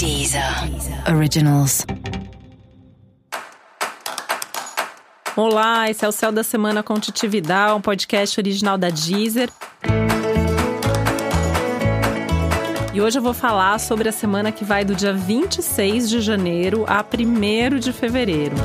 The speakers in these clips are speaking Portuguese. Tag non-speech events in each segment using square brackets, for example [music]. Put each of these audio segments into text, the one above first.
Deezer Originals. Olá, esse é o Céu da Semana com um podcast original da Deezer. E hoje eu vou falar sobre a semana que vai do dia 26 de janeiro a 1 de fevereiro.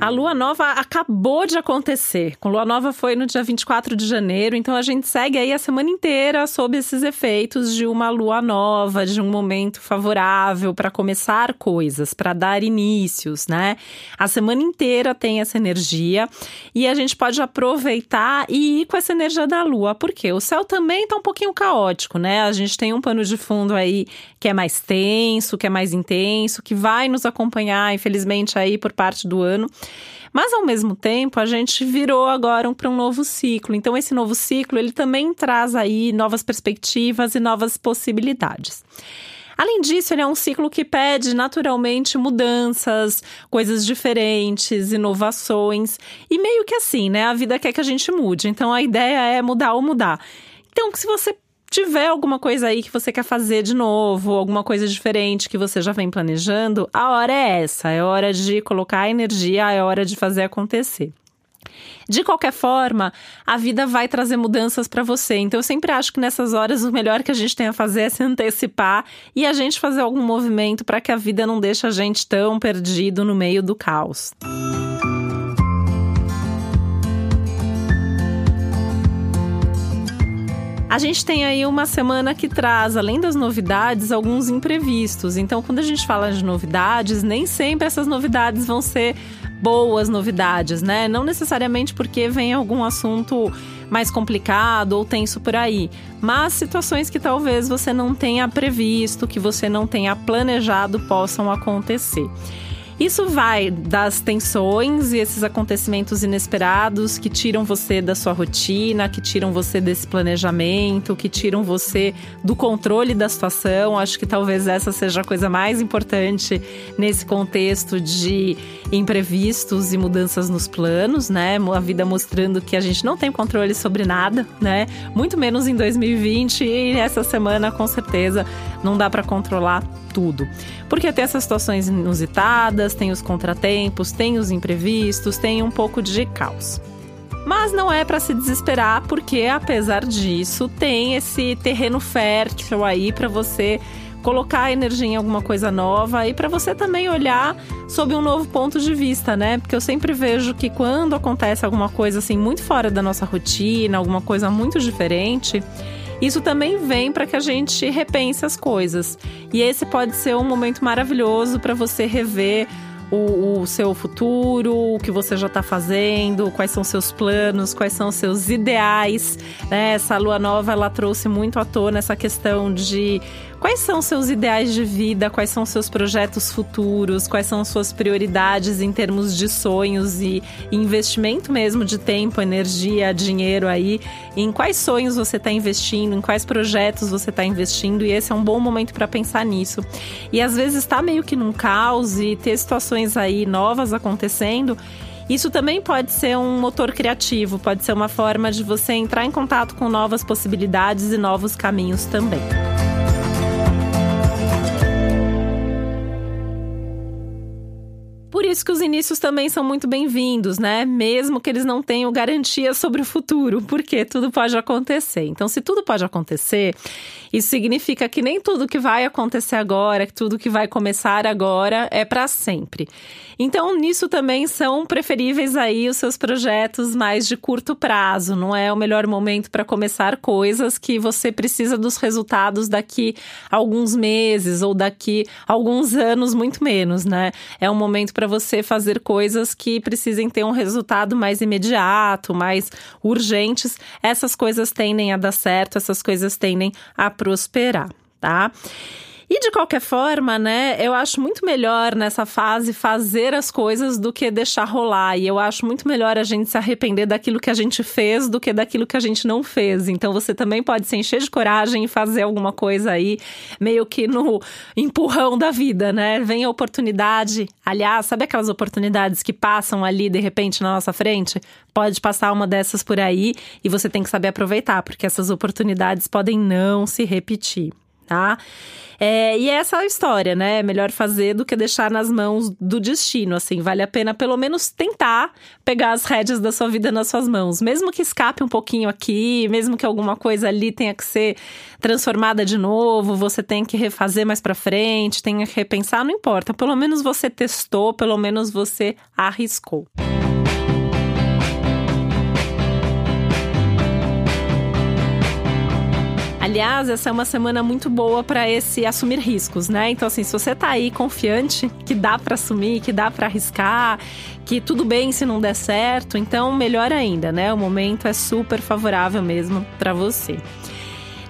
A lua nova acabou de acontecer. Com lua nova foi no dia 24 de janeiro, então a gente segue aí a semana inteira sob esses efeitos de uma lua nova, de um momento favorável para começar coisas, para dar inícios, né? A semana inteira tem essa energia e a gente pode aproveitar e ir com essa energia da lua, porque o céu também está um pouquinho caótico, né? A gente tem um pano de fundo aí que é mais tenso, que é mais intenso, que vai nos acompanhar, infelizmente, aí por parte do ano. Mas ao mesmo tempo, a gente virou agora para um novo ciclo. Então esse novo ciclo, ele também traz aí novas perspectivas e novas possibilidades. Além disso, ele é um ciclo que pede naturalmente mudanças, coisas diferentes, inovações. E meio que assim, né? A vida quer que a gente mude. Então a ideia é mudar ou mudar. Então, se você tiver alguma coisa aí que você quer fazer de novo, alguma coisa diferente que você já vem planejando, a hora é essa, é hora de colocar energia, é hora de fazer acontecer. De qualquer forma, a vida vai trazer mudanças para você. Então, eu sempre acho que nessas horas o melhor que a gente tem a fazer é se antecipar e a gente fazer algum movimento para que a vida não deixe a gente tão perdido no meio do caos. A gente tem aí uma semana que traz, além das novidades, alguns imprevistos. Então, quando a gente fala de novidades, nem sempre essas novidades vão ser boas novidades, né? Não necessariamente porque vem algum assunto mais complicado ou tenso por aí, mas situações que talvez você não tenha previsto, que você não tenha planejado possam acontecer. Isso vai das tensões e esses acontecimentos inesperados que tiram você da sua rotina, que tiram você desse planejamento, que tiram você do controle da situação. Acho que talvez essa seja a coisa mais importante nesse contexto de imprevistos e mudanças nos planos, né? A vida mostrando que a gente não tem controle sobre nada, né? Muito menos em 2020 e essa semana com certeza não dá para controlar tudo. Porque tem essas situações inusitadas, tem os contratempos, tem os imprevistos, tem um pouco de caos. Mas não é para se desesperar, porque apesar disso, tem esse terreno fértil aí para você colocar energia em alguma coisa nova e para você também olhar sob um novo ponto de vista, né? Porque eu sempre vejo que quando acontece alguma coisa assim muito fora da nossa rotina, alguma coisa muito diferente, isso também vem para que a gente repense as coisas. E esse pode ser um momento maravilhoso para você rever o, o, seu futuro, o que você já está fazendo, quais são seus planos, quais são seus ideais. Né? Essa lua nova ela trouxe muito à tona essa questão de Quais são seus ideais de vida? Quais são seus projetos futuros? Quais são suas prioridades em termos de sonhos e investimento mesmo de tempo, energia, dinheiro aí? Em quais sonhos você está investindo? Em quais projetos você está investindo? E esse é um bom momento para pensar nisso. E às vezes está meio que num caos e ter situações aí novas acontecendo. Isso também pode ser um motor criativo, pode ser uma forma de você entrar em contato com novas possibilidades e novos caminhos também. Isso que os inícios também são muito bem-vindos, né? Mesmo que eles não tenham garantia sobre o futuro, porque tudo pode acontecer. Então, se tudo pode acontecer, isso significa que nem tudo que vai acontecer agora, que tudo que vai começar agora é para sempre. Então, nisso também são preferíveis aí os seus projetos mais de curto prazo. Não é o melhor momento para começar coisas que você precisa dos resultados daqui alguns meses ou daqui alguns anos, muito menos, né? É um momento para você fazer coisas que precisem ter um resultado mais imediato, mais urgentes. Essas coisas tendem a dar certo, essas coisas tendem a prosperar, tá? E de qualquer forma, né, eu acho muito melhor nessa fase fazer as coisas do que deixar rolar. E eu acho muito melhor a gente se arrepender daquilo que a gente fez do que daquilo que a gente não fez. Então você também pode se encher de coragem e fazer alguma coisa aí, meio que no empurrão da vida, né? Vem a oportunidade. Aliás, sabe aquelas oportunidades que passam ali de repente na nossa frente? Pode passar uma dessas por aí e você tem que saber aproveitar, porque essas oportunidades podem não se repetir, tá? É, e é essa a história, né? É melhor fazer do que deixar nas mãos do destino, assim. Vale a pena pelo menos tentar pegar as rédeas da sua vida nas suas mãos. Mesmo que escape um pouquinho aqui, mesmo que alguma coisa ali tenha que ser transformada de novo, você tem que refazer mais para frente, tenha que repensar, não importa. Pelo menos você testou, pelo menos você arriscou. Aliás, essa é uma semana muito boa para esse assumir riscos, né? Então, assim, se você tá aí confiante que dá para assumir, que dá para arriscar, que tudo bem se não der certo, então melhor ainda, né? O momento é super favorável mesmo para você.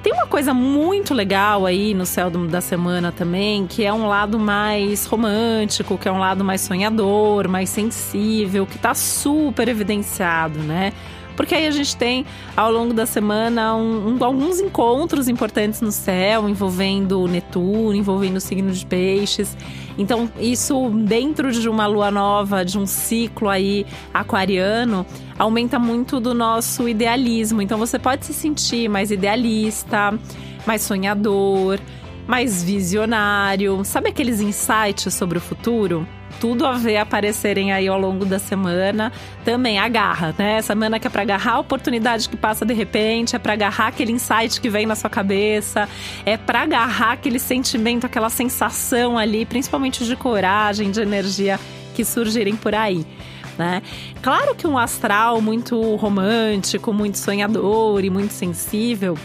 Tem uma coisa muito legal aí no céu da semana também, que é um lado mais romântico, que é um lado mais sonhador, mais sensível, que tá super evidenciado, né? Porque aí a gente tem ao longo da semana um, um, alguns encontros importantes no céu envolvendo Netuno, envolvendo o signo de Peixes. Então, isso dentro de uma lua nova, de um ciclo aí aquariano, aumenta muito do nosso idealismo. Então, você pode se sentir mais idealista, mais sonhador, mais visionário. Sabe aqueles insights sobre o futuro? Tudo a ver aparecerem aí ao longo da semana. Também agarra, né? Semana que é para agarrar a oportunidade que passa de repente, é para agarrar aquele insight que vem na sua cabeça, é para agarrar aquele sentimento, aquela sensação ali, principalmente de coragem, de energia que surgirem por aí. Né? Claro que um astral muito romântico, muito sonhador e muito sensível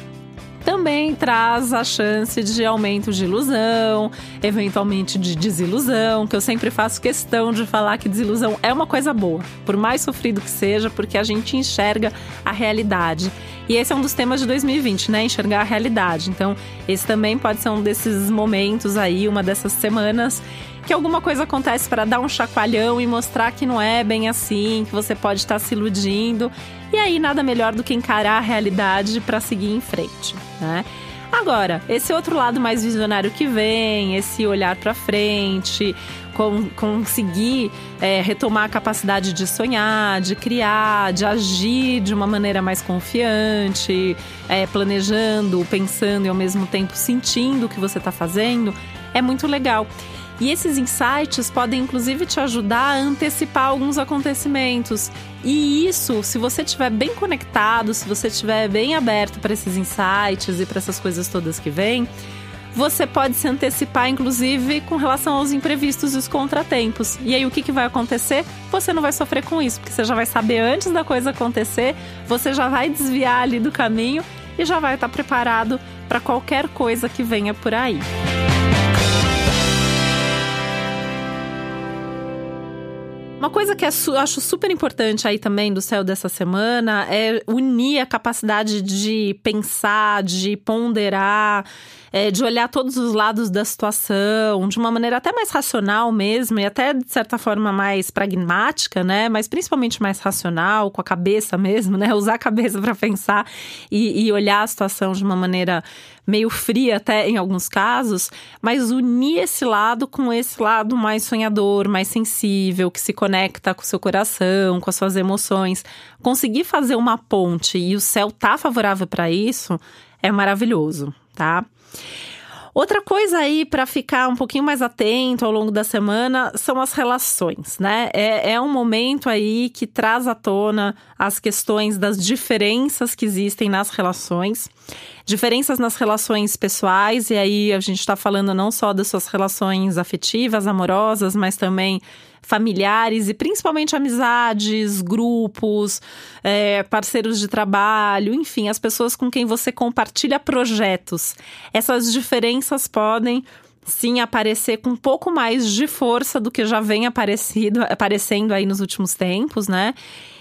também traz a chance de aumento de ilusão, eventualmente de desilusão, que eu sempre faço questão de falar que desilusão é uma coisa boa, por mais sofrido que seja, porque a gente enxerga a realidade. E esse é um dos temas de 2020, né? Enxergar a realidade. Então, esse também pode ser um desses momentos aí, uma dessas semanas que alguma coisa acontece para dar um chacoalhão e mostrar que não é bem assim, que você pode estar se iludindo. E aí nada melhor do que encarar a realidade para seguir em frente, né? Agora, esse outro lado mais visionário que vem, esse olhar para frente, com, conseguir é, retomar a capacidade de sonhar, de criar, de agir de uma maneira mais confiante, é, planejando, pensando e ao mesmo tempo sentindo o que você está fazendo, é muito legal. E esses insights podem inclusive te ajudar a antecipar alguns acontecimentos. E isso, se você estiver bem conectado, se você estiver bem aberto para esses insights e para essas coisas todas que vêm, você pode se antecipar, inclusive, com relação aos imprevistos e os contratempos. E aí, o que, que vai acontecer? Você não vai sofrer com isso, porque você já vai saber antes da coisa acontecer, você já vai desviar ali do caminho e já vai estar preparado para qualquer coisa que venha por aí. Uma coisa que é eu acho super importante aí também do céu dessa semana é unir a capacidade de pensar, de ponderar, é, de olhar todos os lados da situação de uma maneira até mais racional mesmo e até de certa forma mais pragmática, né? Mas principalmente mais racional, com a cabeça mesmo, né? [laughs] Usar a cabeça para pensar e, e olhar a situação de uma maneira meio fria até em alguns casos, mas unir esse lado com esse lado mais sonhador, mais sensível, que se conecta com o seu coração, com as suas emoções. Conseguir fazer uma ponte e o céu tá favorável para isso é maravilhoso, tá? Outra coisa aí para ficar um pouquinho mais atento ao longo da semana são as relações, né? É, é um momento aí que traz à tona as questões das diferenças que existem nas relações, diferenças nas relações pessoais, e aí a gente está falando não só das suas relações afetivas, amorosas, mas também familiares e principalmente amizades, grupos, é, parceiros de trabalho, enfim, as pessoas com quem você compartilha projetos. Essas diferenças podem sim aparecer com um pouco mais de força do que já vem aparecido, aparecendo aí nos últimos tempos, né?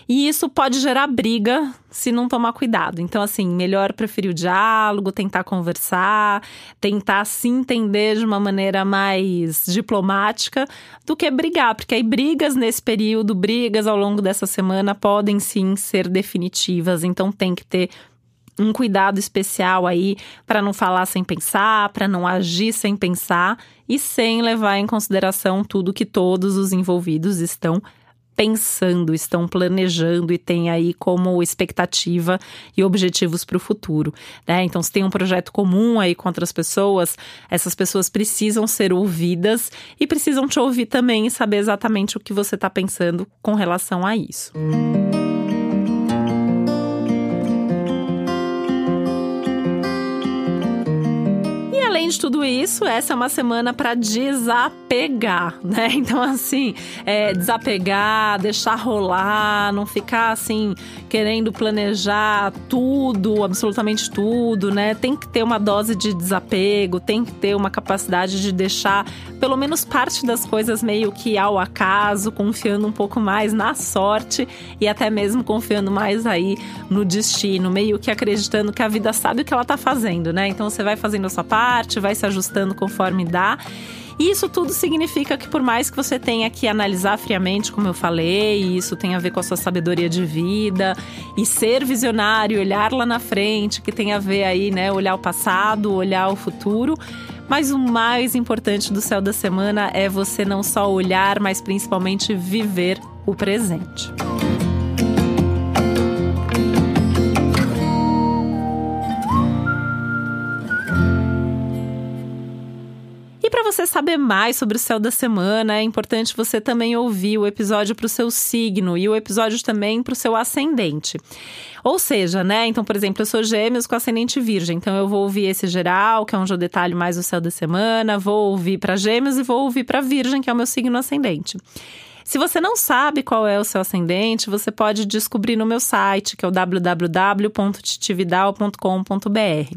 E isso pode gerar briga se não tomar cuidado. Então, assim, melhor preferir o diálogo, tentar conversar, tentar se entender de uma maneira mais diplomática do que brigar, porque aí brigas nesse período, brigas ao longo dessa semana podem sim ser definitivas. Então, tem que ter um cuidado especial aí para não falar sem pensar, para não agir sem pensar e sem levar em consideração tudo que todos os envolvidos estão pensando, estão planejando e têm aí como expectativa e objetivos para o futuro. Né? Então, se tem um projeto comum aí com outras pessoas, essas pessoas precisam ser ouvidas e precisam te ouvir também e saber exatamente o que você está pensando com relação a isso. Música de tudo isso, essa é uma semana para desapegar, né? [laughs] Então, assim, é, desapegar, deixar rolar, não ficar assim, querendo planejar tudo, absolutamente tudo, né? Tem que ter uma dose de desapego, tem que ter uma capacidade de deixar pelo menos parte das coisas meio que ao acaso, confiando um pouco mais na sorte e até mesmo confiando mais aí no destino, meio que acreditando que a vida sabe o que ela tá fazendo, né? Então você vai fazendo a sua parte, vai se ajustando conforme dá. E isso tudo significa que, por mais que você tenha que analisar friamente, como eu falei, isso tem a ver com a sua sabedoria de vida e ser visionário, olhar lá na frente, que tem a ver aí, né, olhar o passado, olhar o futuro. Mas o mais importante do céu da semana é você não só olhar, mas principalmente viver o presente. Para você saber mais sobre o céu da semana, é importante você também ouvir o episódio para o seu signo e o episódio também para o seu ascendente. Ou seja, né? Então, por exemplo, eu sou gêmeos com ascendente virgem. Então, eu vou ouvir esse geral, que é onde eu detalho mais o céu da semana. Vou ouvir para gêmeos e vou ouvir para virgem, que é o meu signo ascendente. Se você não sabe qual é o seu ascendente, você pode descobrir no meu site, que é o www.titividal.com.br.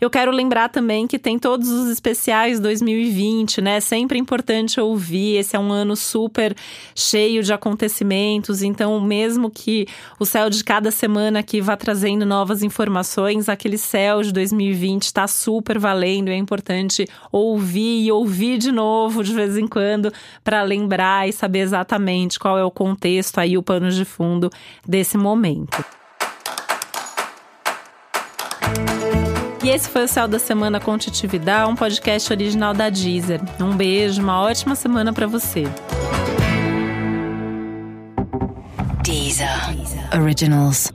Eu quero lembrar também que tem todos os especiais 2020, né? Sempre importante ouvir. Esse é um ano super cheio de acontecimentos, então, mesmo que o céu de cada semana aqui vá trazendo novas informações, aquele céu de 2020 está super valendo. É importante ouvir e ouvir de novo de vez em quando para lembrar e saber exatamente qual é o contexto aí, o pano de fundo desse momento. E esse foi o Céu da Semana com Titividade, um podcast original da Deezer. Um beijo, uma ótima semana para você. Deezer. Originals.